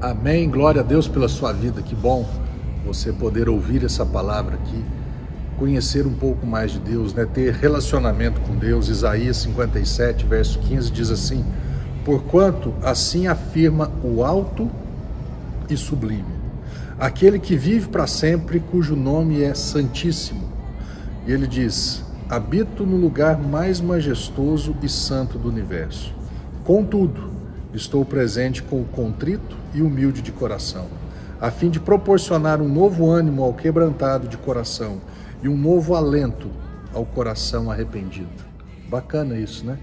Amém. Glória a Deus pela sua vida. Que bom você poder ouvir essa palavra aqui, conhecer um pouco mais de Deus, né? ter relacionamento com Deus. Isaías 57, verso 15 diz assim: Porquanto assim afirma o alto e sublime, aquele que vive para sempre, cujo nome é Santíssimo. E ele diz: Habito no lugar mais majestoso e santo do universo. Contudo, estou presente com o contrito e humilde de coração, a fim de proporcionar um novo ânimo ao quebrantado de coração e um novo alento ao coração arrependido. Bacana isso, né?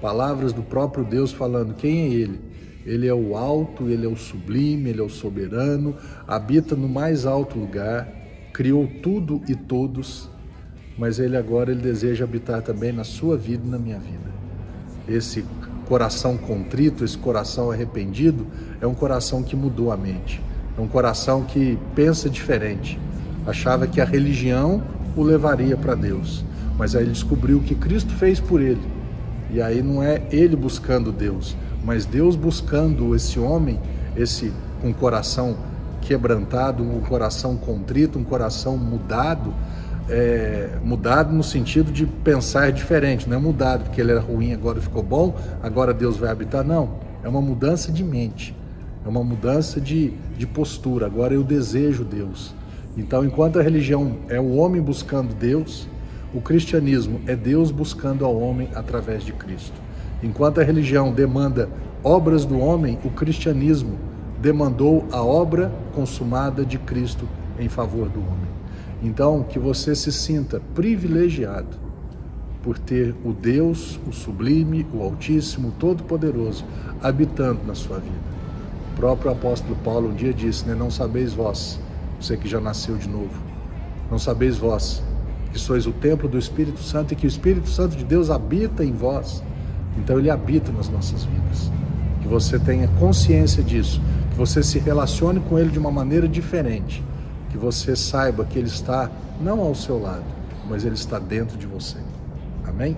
Palavras do próprio Deus falando quem é Ele. Ele é o alto, ele é o sublime, ele é o soberano, habita no mais alto lugar, criou tudo e todos, mas ele agora ele deseja habitar também na sua vida e na minha vida. Esse coração contrito, esse coração arrependido, é um coração que mudou a mente. É um coração que pensa diferente. Achava que a religião o levaria para Deus, mas aí ele descobriu o que Cristo fez por ele. E aí não é ele buscando Deus, mas Deus buscando esse homem, esse com um coração quebrantado, um coração contrito, um coração mudado, é, mudado no sentido de pensar diferente, não é mudado porque ele era ruim, agora ficou bom, agora Deus vai habitar. Não, é uma mudança de mente, é uma mudança de, de postura. Agora eu desejo Deus. Então, enquanto a religião é o homem buscando Deus, o cristianismo é Deus buscando ao homem através de Cristo. Enquanto a religião demanda obras do homem, o cristianismo demandou a obra consumada de Cristo em favor do homem. Então, que você se sinta privilegiado por ter o Deus, o sublime, o Altíssimo, Todo-Poderoso habitando na sua vida. O próprio apóstolo Paulo um dia disse, né, não sabeis vós, você que já nasceu de novo, não sabeis vós que sois o templo do Espírito Santo e que o Espírito Santo de Deus habita em vós. Então ele habita nas nossas vidas. Que você tenha consciência disso, que você se relacione com ele de uma maneira diferente que você saiba que Ele está não ao seu lado, mas Ele está dentro de você. Amém?